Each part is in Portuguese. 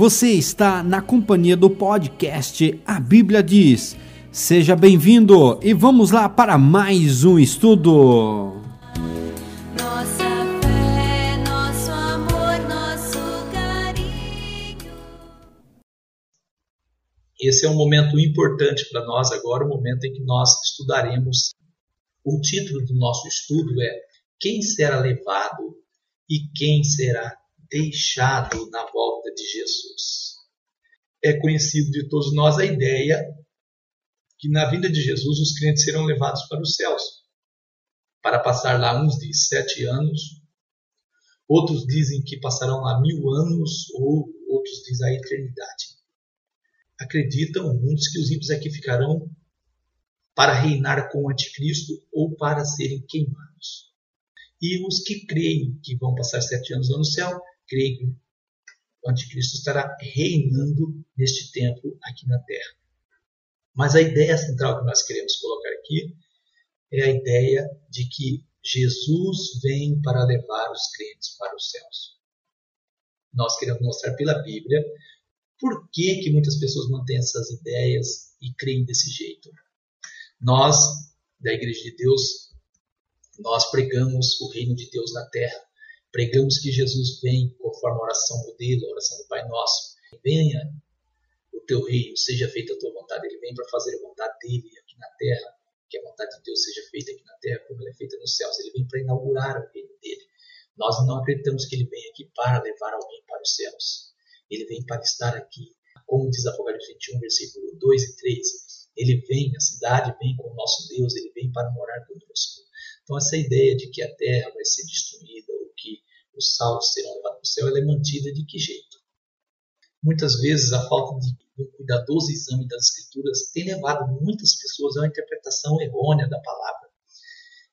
Você está na companhia do podcast A Bíblia Diz. Seja bem-vindo e vamos lá para mais um estudo. Nossa fé, nosso amor, nosso carinho. Esse é um momento importante para nós agora, o momento em que nós estudaremos. O título do nosso estudo é Quem será levado e quem será deixado na volta de Jesus. É conhecido de todos nós a ideia que na vinda de Jesus os crentes serão levados para os céus, para passar lá uns de sete anos, outros dizem que passarão lá mil anos, ou outros dizem a eternidade. Acreditam muitos que os ímpios aqui ficarão para reinar com o anticristo ou para serem queimados. E os que creem que vão passar sete anos lá no céu creio que o anticristo estará reinando neste tempo aqui na Terra. Mas a ideia central que nós queremos colocar aqui é a ideia de que Jesus vem para levar os crentes para os céus. Nós queremos mostrar pela Bíblia por que, que muitas pessoas mantêm essas ideias e creem desse jeito. Nós, da Igreja de Deus, nós pregamos o reino de Deus na terra. Pregamos que Jesus vem conforme a oração modelo, a oração do Pai Nosso. Venha o teu reino, seja feita a tua vontade. Ele vem para fazer a vontade dele aqui na terra, que a vontade de Deus seja feita aqui na terra como ela é feita nos céus. Ele vem para inaugurar o reino dele. Nós não acreditamos que ele vem aqui para levar alguém para os céus. Ele vem para estar aqui. Como diz Apocalipse 21, versículo 2 e 3. Ele vem, a cidade vem com o nosso Deus, ele vem para morar conosco. Então, essa ideia de que a terra vai ser destruída, ou que os salvos serão levados para o céu, ela é mantida de que jeito? Muitas vezes, a falta de um cuidadoso exame das Escrituras tem levado muitas pessoas a uma interpretação errônea da palavra.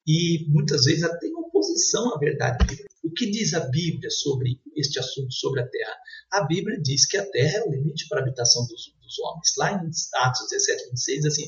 E muitas vezes até em oposição à verdade bíblica. O que diz a Bíblia sobre este assunto, sobre a terra? A Bíblia diz que a terra é o limite para a habitação dos, dos homens. Lá em Atos 17, 26, assim,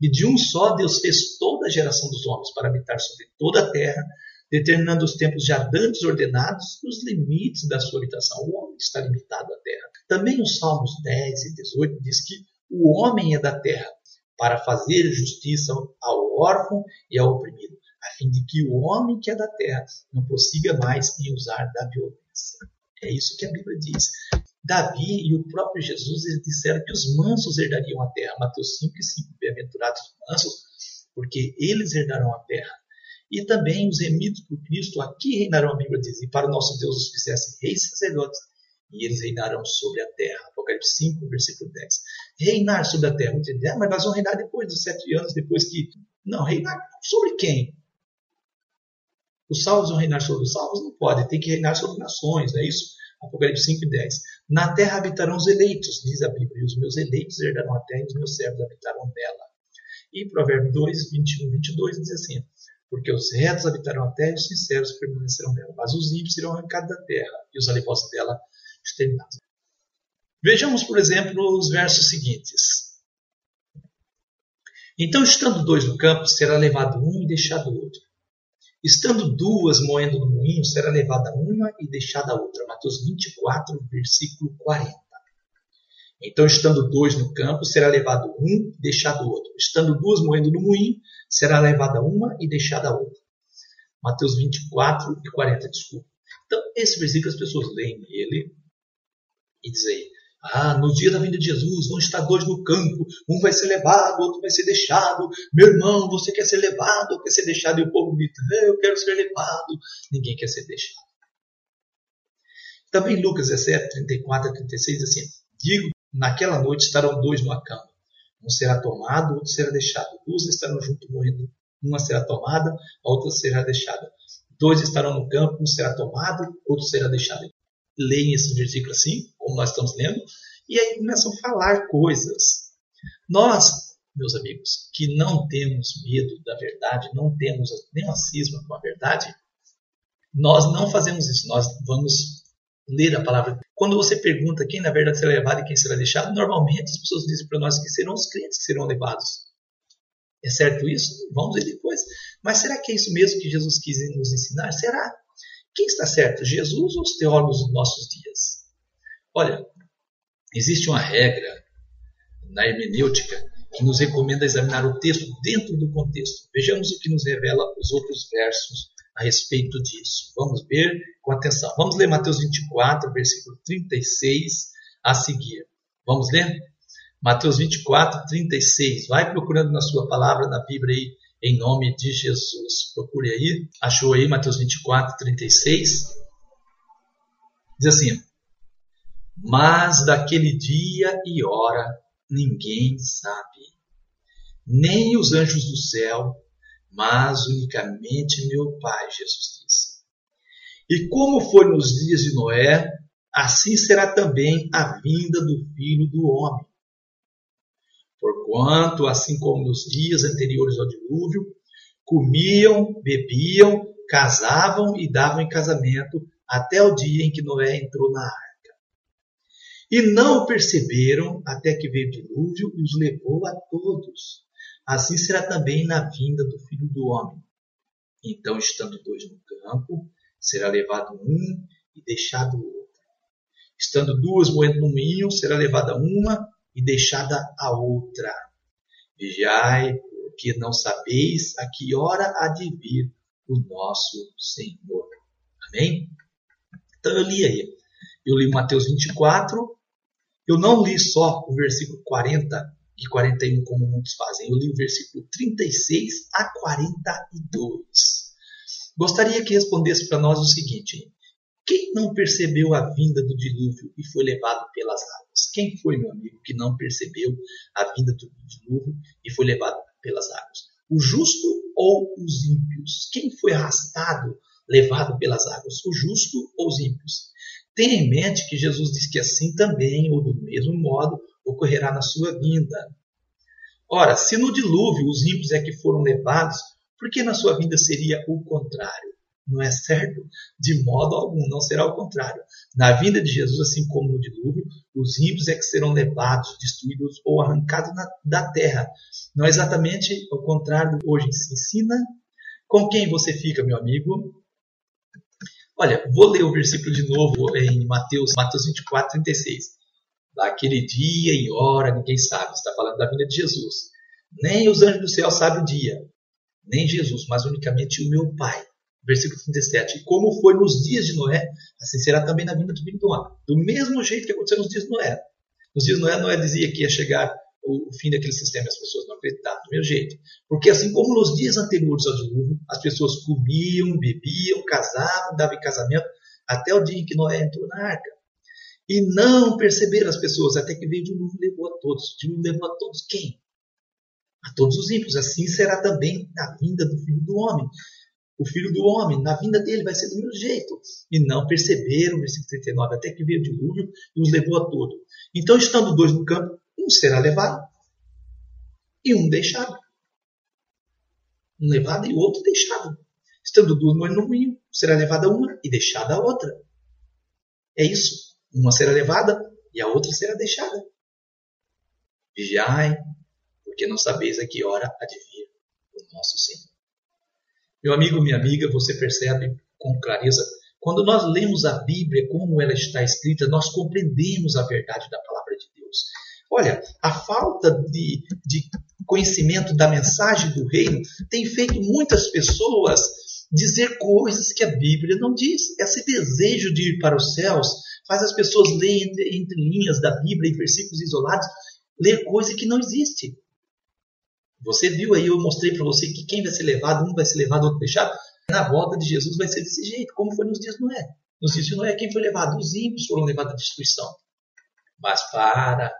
e de um só Deus fez toda a geração dos homens para habitar sobre toda a terra, determinando os tempos já dantes ordenados e os limites da sua habitação. O homem está limitado à terra. Também os Salmos 10 e 18 diz que o homem é da terra para fazer justiça ao órfão e ao oprimido, a fim de que o homem que é da terra não prossiga mais em usar da violência. É isso que a Bíblia diz. Davi e o próprio Jesus eles disseram que os mansos herdariam a terra. Mateus 5 e 5. Bem-aventurados os mansos, porque eles herdarão a terra. E também os remidos por Cristo aqui reinarão, a Bíblia diz, e para o nosso Deus os fizesse reis sacerdotes, e eles reinarão sobre a terra. Apocalipse 5, versículo 10. Reinar sobre a terra. Ah, mas nós vamos reinar depois dos sete anos, depois que. Não, reinar sobre quem? Os salvos vão reinar sobre os salvos? Não pode, tem que reinar sobre nações, não é isso? Apocalipse 5 e 10. Na terra habitarão os eleitos, diz a Bíblia, e os meus eleitos herdarão a terra e os meus servos habitarão nela. E Provérbio 2, 21 e 22 diz assim: Porque os retos habitarão a terra e os sinceros permanecerão nela, mas os ímpios serão arrancados da terra e os alevosos dela exterminados. Vejamos, por exemplo, os versos seguintes. Então, estando dois no campo, será levado um e deixado o outro. Estando duas moendo no moinho, será levada uma e deixada a outra. Mateus 24, versículo 40. Então, estando dois no campo, será levado um e deixado o outro. Estando duas moendo no moinho, será levada uma e deixada a outra. Mateus 24 e 40, desculpa. Então, esse versículo as pessoas leem ele e dizem, ah, no dia da vinda de Jesus vão estar dois no campo, um vai ser levado, outro vai ser deixado. Meu irmão, você quer ser levado ou quer ser deixado? E o povo grita, é, eu quero ser levado. Ninguém quer ser deixado. Também Lucas 17, 34 a 36 assim, digo, naquela noite estarão dois no cama. Um será tomado, outro será deixado. Duas estarão junto morrendo. Uma será tomada, a outra será deixada. Dois estarão no campo, um será tomado, outro será deixado leem esse versículo assim, como nós estamos lendo, e aí começam a falar coisas. Nós, meus amigos, que não temos medo da verdade, não temos nenhuma cisma com a verdade, nós não fazemos isso. Nós vamos ler a palavra. Quando você pergunta quem na verdade será levado e quem será deixado, normalmente as pessoas dizem para nós que serão os crentes que serão levados. É certo isso? Vamos ver depois. Mas será que é isso mesmo que Jesus quis nos ensinar? Será? Quem está certo, Jesus ou os teólogos dos nossos dias? Olha, Existe uma regra na hermenêutica que nos recomenda examinar o texto dentro do contexto. Vejamos o que nos revela os outros versos a respeito disso. Vamos ver com atenção. Vamos ler Mateus 24, versículo 36 a seguir. Vamos ler? Mateus 24, 36. Vai procurando na sua palavra, na Bíblia aí, em nome de Jesus. Procure aí. Achou aí Mateus 24, 36? Diz assim: Mas daquele dia e hora ninguém sabe, nem os anjos do céu, mas unicamente meu Pai, Jesus disse. E como foi nos dias de Noé, assim será também a vinda do Filho do Homem. Porquanto, assim como nos dias anteriores ao dilúvio, comiam, bebiam, casavam e davam em casamento até o dia em que Noé entrou na arca. E não o perceberam até que veio o dilúvio e os levou a todos. Assim será também na vinda do Filho do Homem. Então, estando dois no campo, será levado um e deixado o outro. Estando duas moendo no moinho, será levada uma e deixada a outra. Vigiai, porque não sabeis a que hora há de vir o nosso Senhor. Amém? Então eu li aí. Eu li Mateus 24. Eu não li só o versículo 40 e 41, como muitos fazem. Eu li o versículo 36 a 42. Gostaria que respondesse para nós o seguinte: quem não percebeu a vinda do dilúvio e foi levado pelas águas? Quem foi, meu amigo, que não percebeu a vinda do dilúvio e foi levado pelas águas? O justo ou os ímpios? Quem foi arrastado, levado pelas águas? O justo ou os ímpios? Tenha em mente que Jesus diz que assim também, ou do mesmo modo, ocorrerá na sua vinda. Ora, se no dilúvio os ímpios é que foram levados, por que na sua vinda seria o contrário? Não é certo? De modo algum, não será o contrário. Na vinda de Jesus, assim como no dilúvio, os ímpios é que serão levados, destruídos ou arrancados na, da terra. Não é exatamente o contrário hoje se ensina. Com quem você fica, meu amigo? Olha, vou ler o versículo de novo em Mateus, Mateus 24, 36 daquele dia e hora, ninguém sabe. Está falando da vinda de Jesus. Nem os anjos do céu sabem o dia, nem Jesus, mas unicamente o meu Pai. Versículo 37. E como foi nos dias de Noé, assim será também na vinda do Filho do Homem. Do mesmo jeito que aconteceu nos dias de Noé. Nos dias de Noé, Noé dizia que ia chegar o fim daquele sistema e as pessoas não acreditavam do mesmo jeito. Porque assim como nos dias anteriores ao dilúvio, as pessoas comiam, bebiam, casavam, davam em casamento, até o dia em que Noé entrou na arca. E não perceberam as pessoas, até que veio de novo e levou a todos. De novo levou a todos quem? A todos os ímpios. Assim será também na vinda do Filho do Homem. O Filho do Homem, na vinda dele, vai ser do mesmo jeito. E não perceberam, versículo 39, até que veio o dilúvio e os levou a todos. Então, estando dois no campo, um será levado e um deixado. Um levado e o outro deixado. Estando duas no moinho, será levada uma e deixada a outra. É isso. Uma será levada e a outra será deixada. Vigiai, porque não sabeis a que hora há de vir o nosso Senhor. Meu amigo, minha amiga, você percebe com clareza, quando nós lemos a Bíblia como ela está escrita, nós compreendemos a verdade da palavra de Deus. Olha, a falta de, de conhecimento da mensagem do reino tem feito muitas pessoas dizer coisas que a Bíblia não diz. Esse desejo de ir para os céus faz as pessoas lerem entre, entre linhas da Bíblia e versículos isolados, ler coisa que não existe. Você viu aí, eu mostrei para você que quem vai ser levado, um vai ser levado, outro deixado. Na volta de Jesus vai ser desse jeito, como foi nos dias de Noé. Nos dias de Noé, quem foi levado? Os ímpios foram levados à destruição. Mas para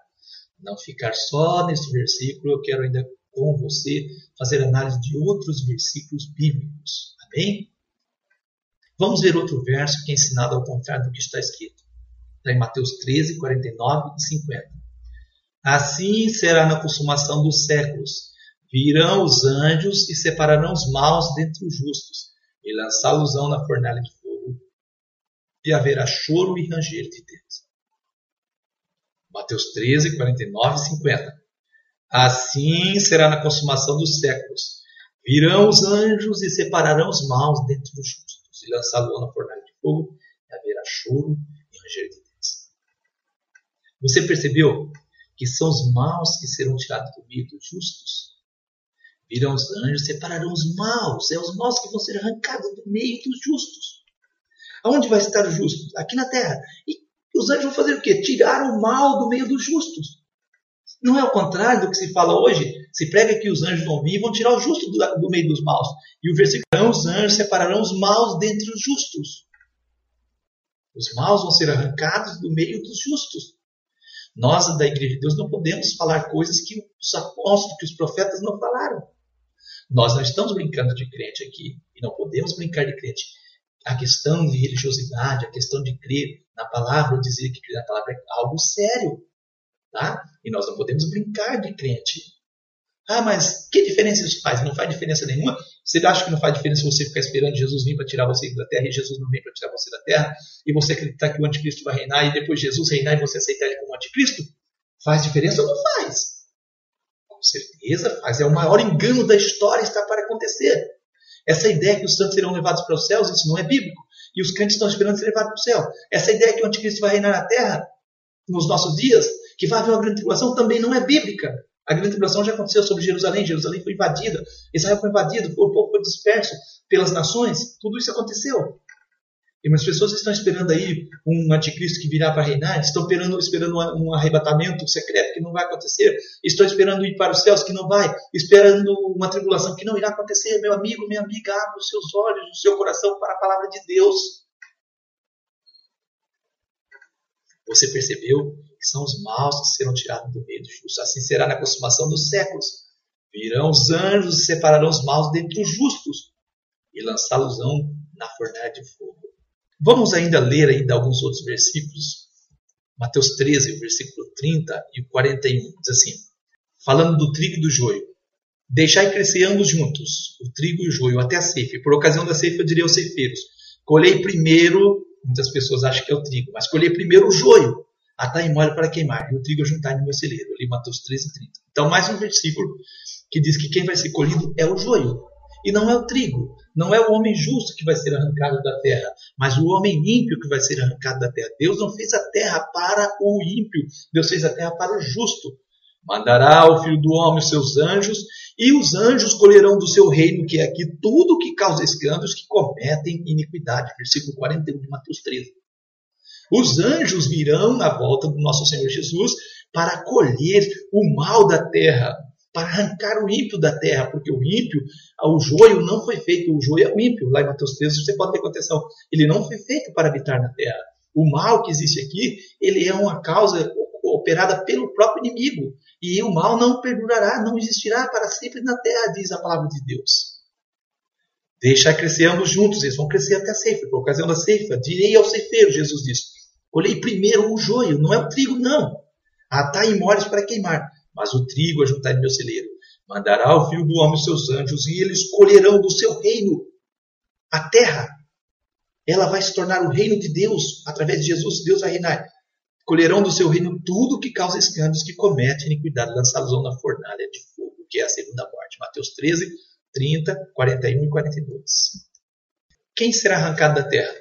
não ficar só nesse versículo, eu quero ainda com você fazer análise de outros versículos bíblicos. Amém? Vamos ver outro verso que é ensinado ao contrário do que está escrito. Está em Mateus 13, 49 e 50. Assim será na consumação dos séculos. Virão os anjos e separarão os maus dentre os justos, e lançá-los-ão na fornalha de fogo, e haverá choro e ranger de dentes. Mateus 13, 49 e 50. Assim será na consumação dos séculos. Virão os anjos e separarão os maus dentre os justos, e lançá-los na fornalha de fogo, e haverá choro e ranger de dentes. Você percebeu que são os maus que serão tirados do meio dos justos? Virão os anjos, separarão os maus. É os maus que vão ser arrancados do meio dos justos. Aonde vai estar os justos? Aqui na terra. E os anjos vão fazer o quê? Tirar o mal do meio dos justos. Não é o contrário do que se fala hoje? Se prega que os anjos vão vir e vão tirar o justo do, do meio dos maus. E o versículo: os anjos separarão os maus dentre os justos. Os maus vão ser arrancados do meio dos justos. Nós, da Igreja de Deus, não podemos falar coisas que os apóstolos, que os profetas não falaram. Nós não estamos brincando de crente aqui. E não podemos brincar de crente. A questão de religiosidade, a questão de crer na palavra, dizer que crer na palavra é algo sério. Tá? E nós não podemos brincar de crente. Ah, mas que diferença isso faz? Não faz diferença nenhuma. Você acha que não faz diferença você ficar esperando Jesus vir para tirar você da terra e Jesus não vem para tirar você da terra? E você acreditar que o anticristo vai reinar e depois Jesus reinar e você aceitar ele como anticristo? Faz diferença ou não faz? Com certeza faz. É o maior engano da história está para acontecer. Essa ideia que os santos serão levados para os céus, isso não é bíblico. E os crentes estão esperando ser levados para o céu. Essa ideia que o anticristo vai reinar na terra, nos nossos dias, que vai haver uma grande tribulação, também não é bíblica. A grande tribulação já aconteceu sobre Jerusalém. Jerusalém foi invadida. Israel foi invadido. O povo foi disperso pelas nações. Tudo isso aconteceu. E as pessoas estão esperando aí um anticristo que virá para reinar. Estão esperando, esperando um arrebatamento secreto que não vai acontecer. Estão esperando ir para os céus que não vai. Esperando uma tribulação que não irá acontecer. Meu amigo, minha amiga, abra os seus olhos, o seu coração para a palavra de Deus. Você percebeu que são os maus que serão tirados do meio dos justos. Assim será na consumação dos séculos. Virão os anjos e separarão os maus dentre os justos e lançá-los-ão na fornalha de fogo. Vamos ainda ler ainda alguns outros versículos. Mateus 13, versículo 30 e 41, diz assim, falando do trigo e do joio. Deixai crescer ambos juntos, o trigo e o joio, até a ceifa. Por ocasião da ceifa eu direi aos ceifeiros, colhei primeiro Muitas pessoas acham que é o trigo, mas colher primeiro o joio, atar em molho para queimar, e o trigo juntar no meu celeiro. Ali Mateus 13, 30. Então, mais um versículo que diz que quem vai ser colhido é o joio, e não é o trigo. Não é o homem justo que vai ser arrancado da terra, mas o homem ímpio que vai ser arrancado da terra. Deus não fez a terra para o ímpio, Deus fez a terra para o justo. Mandará o filho do homem os seus anjos, e os anjos colherão do seu reino, que é aqui, tudo que causa escândalos que cometem iniquidade. Versículo 41 de Mateus 13. Os anjos virão na volta do nosso Senhor Jesus para colher o mal da terra, para arrancar o ímpio da terra, porque o ímpio, o joio não foi feito, o joio é o ímpio. Lá em Mateus 13 você pode ter atenção, ele não foi feito para habitar na terra. O mal que existe aqui, ele é uma causa operada pelo próprio inimigo. E o mal não perdurará, não existirá para sempre na terra, diz a palavra de Deus. Deixa crescer ambos juntos, eles vão crescer até a ceifa. Por ocasião da ceifa, direi ao ceifeiro, Jesus disse: Colhei primeiro o joio, não é o trigo, não. Atai em molhos para queimar, mas o trigo ajuntai no meu celeiro. Mandará o filho do homem seus anjos, e eles colherão do seu reino a terra. Ela vai se tornar o reino de Deus, através de Jesus, Deus vai reinar colherão do seu reino tudo que causa escândalos, que comete iniquidade, lançá-los na fornalha de fogo, que é a segunda morte. Mateus 13, 30, 41 e 42. Quem será arrancado da terra?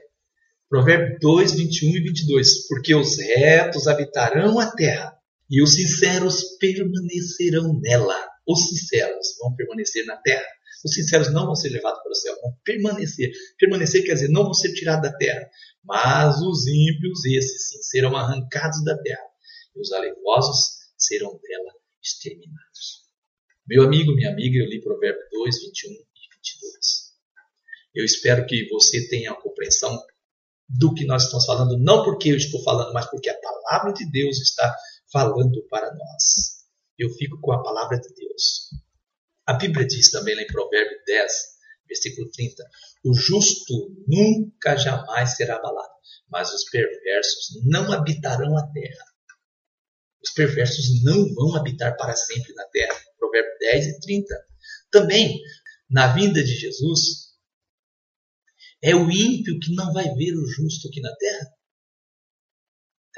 Provérbio 2, 21 e 22. Porque os retos habitarão a terra e os sinceros permanecerão nela. Os sinceros vão permanecer na terra. Os sinceros não vão ser levados para o céu, vão permanecer. Permanecer quer dizer não vão ser tirados da terra. Mas os ímpios, esses sim, serão arrancados da terra, e os alevosos serão dela exterminados. Meu amigo, minha amiga, eu li Provérbio 2, 21 e 22. Eu espero que você tenha a compreensão do que nós estamos falando, não porque eu estou falando, mas porque a palavra de Deus está falando para nós. Eu fico com a palavra de Deus. A Bíblia diz também lá em Provérbio 10, versículo 30, o justo nunca jamais será abalado, mas os perversos não habitarão a terra. Os perversos não vão habitar para sempre na terra. Provérbio 10 e 30. Também, na vinda de Jesus, é o ímpio que não vai ver o justo aqui na terra.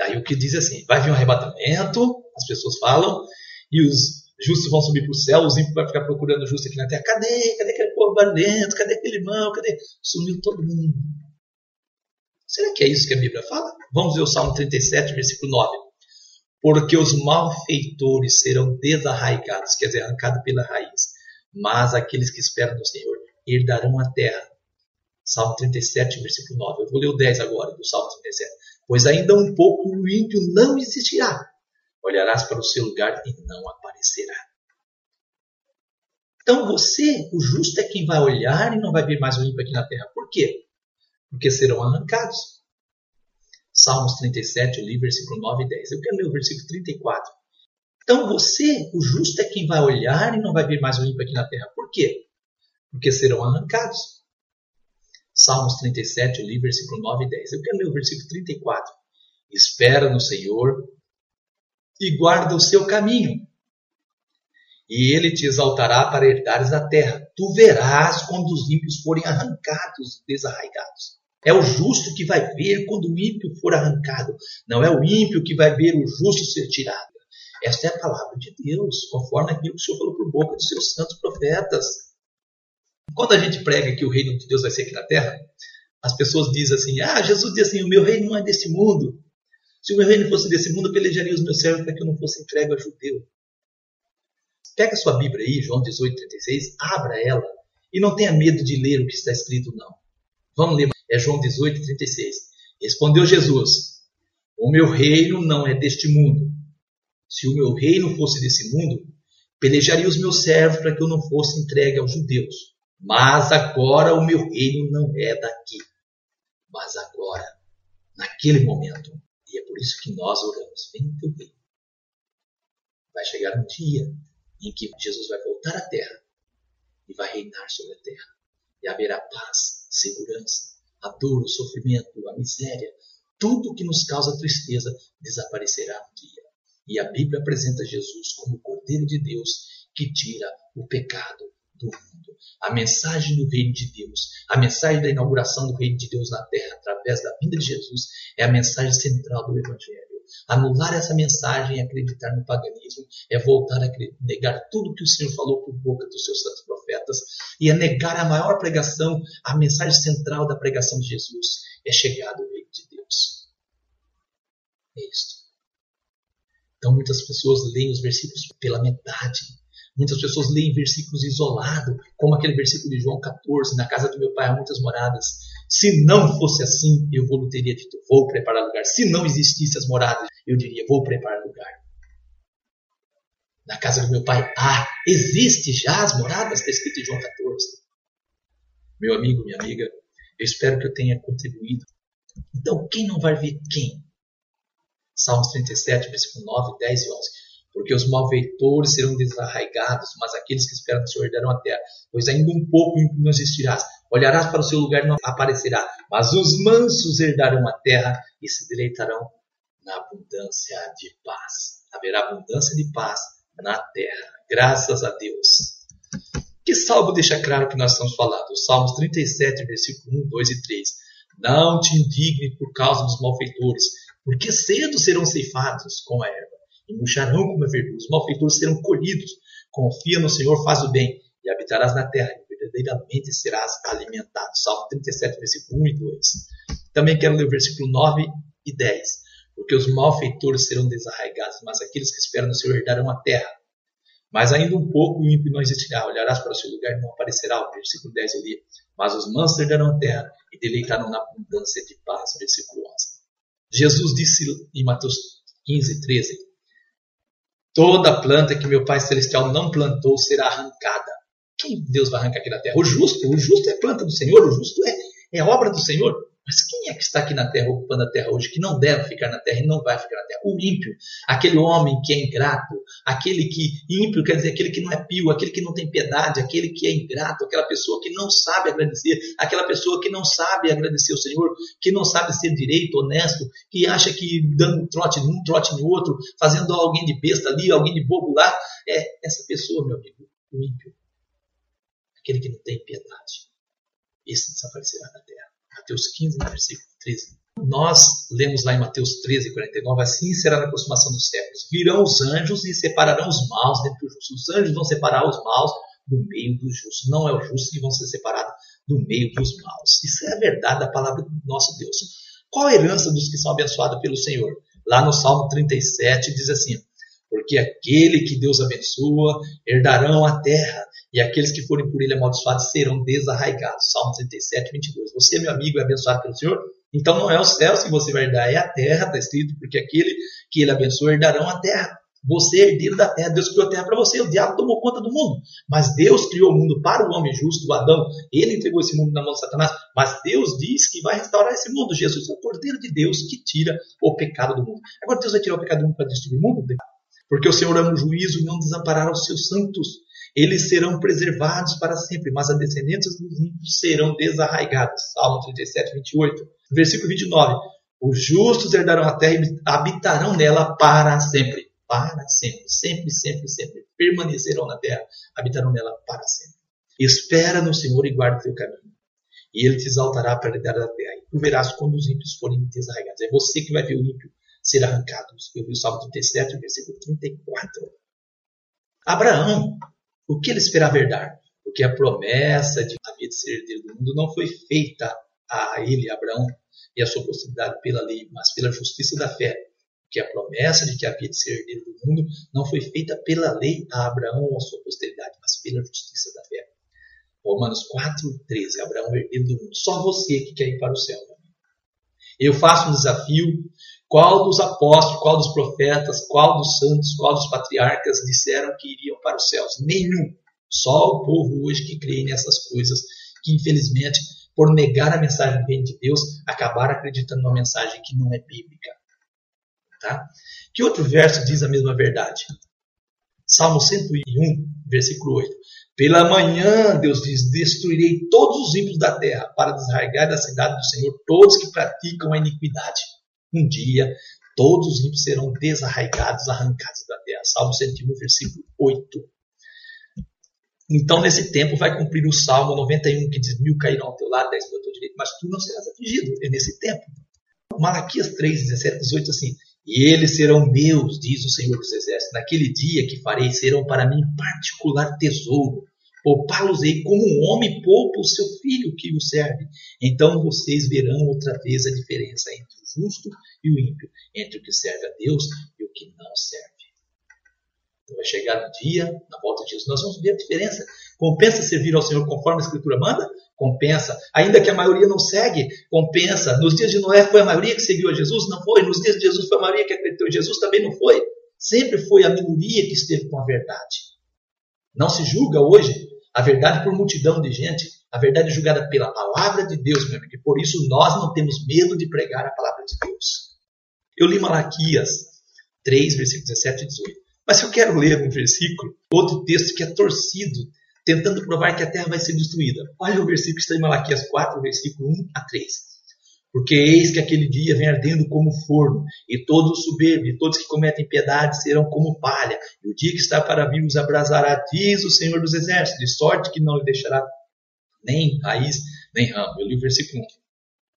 Aí o que diz assim: vai vir um arrebatamento, as pessoas falam, e os justos vão subir para o céu, os ímpios vão ficar procurando o justo aqui na terra. Cadê? Cadê aquele povo barulhento? Cadê aquele irmão? Cadê? Sumiu todo mundo. Será que é isso que a Bíblia fala? Vamos ver o Salmo 37, versículo 9. porque os malfeitores serão desarraigados, quer dizer, arrancados pela raiz. Mas aqueles que esperam no Senhor herdarão a terra. Salmo 37, versículo 9. Eu vou ler o 10 agora, do Salmo 37. Pois ainda um pouco o ímpio não existirá. Olharás para o seu lugar e não aparecerá. Então você, o justo, é quem vai olhar e não vai ver mais o ímpio aqui na terra. Por quê? Porque serão arrancados. Salmos 37, eu li versículo 9 e 10. Eu quero ler o versículo 34. Então você, o justo, é quem vai olhar e não vai ver mais o ímpio aqui na terra. Por quê? Porque serão arrancados. Salmos 37, eu li versículo 9 e 10. Eu quero ler o versículo 34. Espera no Senhor e guarda o seu caminho. E ele te exaltará para herdares a terra. Tu verás quando os ímpios forem arrancados, desarraigados. É o justo que vai ver quando o ímpio for arrancado. Não é o ímpio que vai ver o justo ser tirado. Esta é a palavra de Deus, conforme aquilo que o Senhor falou por boca dos seus santos profetas. Quando a gente prega que o reino de Deus vai ser aqui na terra, as pessoas dizem assim: Ah, Jesus diz assim: o meu reino não é desse mundo. Se o meu reino fosse desse mundo, eu pelejaria os meus servos para que eu não fosse entregue a judeu. Pega a sua Bíblia aí, João 18, 36, abra ela e não tenha medo de ler o que está escrito, não. Vamos ler, é João 18, 36. Respondeu Jesus: O meu reino não é deste mundo. Se o meu reino fosse desse mundo, pelejaria os meus servos para que eu não fosse entregue aos judeus. Mas agora o meu reino não é daqui. Mas agora, naquele momento, e é por isso que nós oramos, vem teu reino. Vai chegar um dia em que Jesus vai voltar à terra e vai reinar sobre a terra. E haverá paz, segurança, a dor, o sofrimento, a miséria, tudo que nos causa tristeza desaparecerá um dia. E a Bíblia apresenta Jesus como o Cordeiro de Deus que tira o pecado do mundo. A mensagem do reino de Deus, a mensagem da inauguração do reino de Deus na terra através da vinda de Jesus é a mensagem central do Evangelho. Anular essa mensagem e acreditar no paganismo é voltar a negar tudo que o Senhor falou por boca dos seus santos profetas e é negar a maior pregação, a mensagem central da pregação de Jesus é chegar ao reino de Deus. É isso. Então muitas pessoas leem os versículos pela metade. Muitas pessoas leem versículos isolados, como aquele versículo de João 14, na casa do meu pai há muitas moradas. Se não fosse assim, eu vou teria dito, vou preparar lugar. Se não existissem as moradas, eu diria, vou preparar lugar. Na casa do meu pai, ah, existe já as moradas, está escrito em João 14. Meu amigo, minha amiga, eu espero que eu tenha contribuído. Então, quem não vai ver quem? Salmos 37, versículo 9, 10 e 11. Porque os malfeitores serão desarraigados, mas aqueles que esperam no Senhor herdarão a terra. Pois ainda um pouco não existirás. Olharás para o seu lugar e não aparecerá. Mas os mansos herdarão a terra e se deleitarão na abundância de paz. Haverá abundância de paz na terra. Graças a Deus. Que salmo deixa claro que nós estamos falando? O Salmos 37, versículo 1, 2 e 3. Não te indigne por causa dos malfeitores, porque cedo serão ceifados com a erva, e murcharão como a verdura. Os malfeitores serão colhidos. Confia no Senhor, faz o bem, e habitarás na terra, e verdadeiramente serás alimentado. Salmo 37, versículo 1 e 2. Também quero ler o versículo 9 e 10. Porque os malfeitores serão desarraigados, mas aqueles que esperam no Senhor herdarão a terra. Mas ainda um pouco o ímpio não existirá. Olharás para o seu lugar e não aparecerá. O versículo 10 eu li. Mas os mansos herdarão a terra e deleitarão na abundância de paz. Versículo 11. Jesus disse em Mateus 15, 13: Toda planta que meu Pai Celestial não plantou será arrancada. Quem Deus vai arrancar aqui na terra? O justo. O justo é planta do Senhor. O justo é, é obra do Senhor. Mas quem é que está aqui na terra, ocupando a terra hoje, que não deve ficar na terra e não vai ficar na terra? O ímpio, aquele homem que é ingrato, aquele que, ímpio quer dizer aquele que não é pio, aquele que não tem piedade, aquele que é ingrato, aquela pessoa que não sabe agradecer, aquela pessoa que não sabe agradecer o Senhor, que não sabe ser direito, honesto, que acha que dando um trote num, trote no outro, fazendo alguém de besta ali, alguém de bobo lá, é essa pessoa, meu amigo, o ímpio. Aquele que não tem piedade. Esse desaparecerá da terra. Mateus 15, versículo 13. Nós lemos lá em Mateus 13, 49, assim será na consumação dos séculos. Virão os anjos e separarão os maus dentre os justos. Os anjos vão separar os maus do meio dos justos. Não é os justos que vão ser separados do meio dos maus. Isso é a verdade da palavra do nosso Deus. Qual a herança dos que são abençoados pelo Senhor? Lá no Salmo 37 diz assim: Porque aquele que Deus abençoa herdarão a terra, e aqueles que forem por ele amaldiçoados serão desarraigados. Salmo 37, 22. Você, meu amigo, é abençoado pelo Senhor? Então não é os céus que você vai herdar, é a terra, está escrito, porque aquele que ele abençoa herdarão a terra. Você é herdeiro da terra, Deus criou a terra para você, o diabo tomou conta do mundo. Mas Deus criou o mundo para o homem justo, o Adão. Ele entregou esse mundo na mão de Satanás, mas Deus diz que vai restaurar esse mundo. Jesus é o Cordeiro de Deus que tira o pecado do mundo. Agora Deus vai tirar o pecado do mundo para destruir o mundo? Porque o Senhor ama o juízo e não desamparará os seus santos. Eles serão preservados para sempre, mas as descendências dos ímpios serão desarraigadas. Salmo 37, 28. Versículo 29. Os justos herdarão a terra e habitarão nela para sempre para sempre, sempre, sempre, sempre. Permanecerão na terra, habitarão nela para sempre. Espera no Senhor e guarda o teu caminho. E ele te exaltará para lhe dar a terra. E tu verás quando os ímpios forem desarraigados. É você que vai ver o ímpio ser arrancado. Eu vi o Salmo 37, versículo 34. Abraão, o que ele esperava herdar? Porque a promessa de havia de ser herdeiro do mundo não foi feita a ele, Abraão, e a sua posteridade pela lei, mas pela justiça da fé que a promessa de que havia de ser herdeiro do mundo não foi feita pela lei a Abraão ou a sua posteridade, mas pela justiça da fé. Romanos 4, 13. Abraão herdeiro do mundo. Só você que quer ir para o céu. Eu faço um desafio. Qual dos apóstolos, qual dos profetas, qual dos santos, qual dos patriarcas disseram que iriam para os céus? Nenhum. Só o povo hoje que crê nessas coisas, que infelizmente, por negar a mensagem do reino de Deus, acabaram acreditando numa mensagem que não é bíblica. Tá? Que outro verso diz a mesma verdade? Salmo 101, versículo 8. Pela manhã, Deus diz: Destruirei todos os ímpios da terra, para desarraigar da cidade do Senhor todos que praticam a iniquidade. Um dia, todos os ímpios serão desarraigados, arrancados da terra. Salmo 101, versículo 8. Então, nesse tempo, vai cumprir o Salmo 91, que diz: Mil cairão ao teu lado, dez ao teu direito, mas tu não serás atingido. É nesse tempo. Malaquias 3, 17, 18, assim. E eles serão meus, diz o Senhor dos Exércitos. Naquele dia que farei, serão para mim particular tesouro. Poupá-los-ei como um homem poupa o seu filho que o serve. Então vocês verão outra vez a diferença entre justo e o ímpio, entre o que serve a Deus e o que não serve. Então vai chegar o dia, na volta de Jesus, nós vamos ver a diferença. Compensa servir ao Senhor conforme a Escritura manda? compensa. Ainda que a maioria não segue, compensa. Nos dias de Noé foi a maioria que seguiu a Jesus? Não foi. Nos dias de Jesus foi a maioria que acreditou em Jesus? Também não foi. Sempre foi a minoria que esteve com a verdade. Não se julga hoje a verdade por multidão de gente. A verdade é julgada pela palavra de Deus, meu amigo. E por isso nós não temos medo de pregar a palavra de Deus. Eu li Malaquias 3, versículos 17 e 18. Mas se eu quero ler um versículo, outro texto que é torcido, tentando provar que a terra vai ser destruída. Olha o versículo que está em Malaquias 4, versículo 1 a 3. Porque eis que aquele dia vem ardendo como forno, e todos os soberbos e todos que cometem piedade serão como palha, e o dia que está para vir os abrasará, diz o Senhor dos Exércitos, de sorte que não lhe deixará nem raiz, nem ramo. Eu li o versículo 1.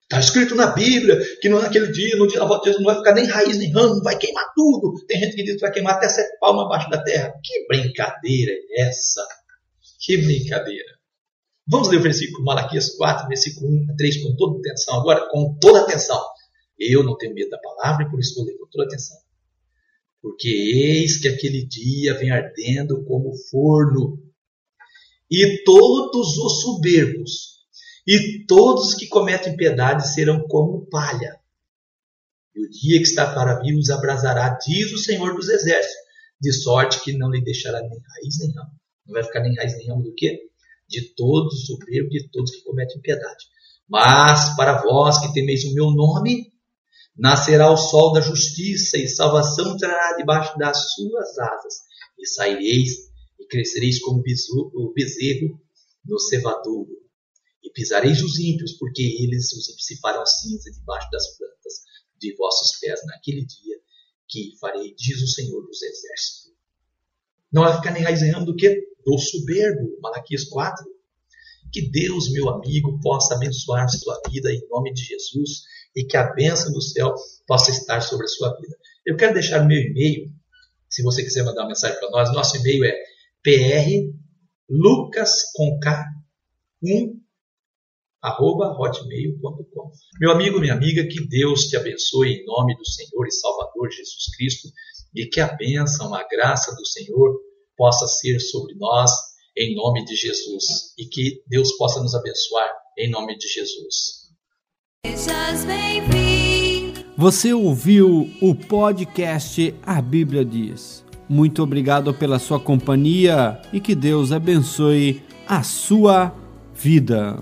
Está escrito na Bíblia que naquele dia, no dia da volta de Jesus, não vai ficar nem raiz nem ramo, vai queimar tudo. Tem gente que diz que vai queimar até sete palmas abaixo da terra. Que brincadeira é essa? Que brincadeira. Vamos ler o versículo Malaquias 4, versículo 1 a 3 com toda atenção. Agora, com toda atenção. Eu não tenho medo da palavra e por isso vou ler com toda atenção. Porque eis que aquele dia vem ardendo como forno, e todos os soberbos, e todos os que cometem piedade serão como palha. E o dia que está para vir os abrasará, diz o Senhor dos Exércitos, de sorte que não lhe deixará nem raiz nem ramo não vai ficar nem raiz nem ramo do quê? De todos os soberbos, de todos que cometem piedade. Mas para vós que temeis o meu nome, nascerá o sol da justiça e salvação trará debaixo das suas asas. E saireis e crescereis como o bezerro no cevadouro. E pisareis os ímpios, porque eles os se farão cinza debaixo das plantas de vossos pés naquele dia que farei, diz o Senhor dos Exércitos. Não vai ficar nem raiz nem ramo do que? do soberbo, Malaquias 4. Que Deus, meu amigo, possa abençoar sua vida em nome de Jesus e que a bênção do céu possa estar sobre a sua vida. Eu quero deixar meu e-mail, se você quiser mandar uma mensagem para nós, nosso e-mail é prlucasconk1 arroba hotmail.com. Meu amigo, minha amiga, que Deus te abençoe em nome do Senhor e Salvador Jesus Cristo e que a bênção, a graça do Senhor possa ser sobre nós em nome de Jesus e que Deus possa nos abençoar em nome de Jesus. Você ouviu o podcast A Bíblia Diz. Muito obrigado pela sua companhia e que Deus abençoe a sua vida.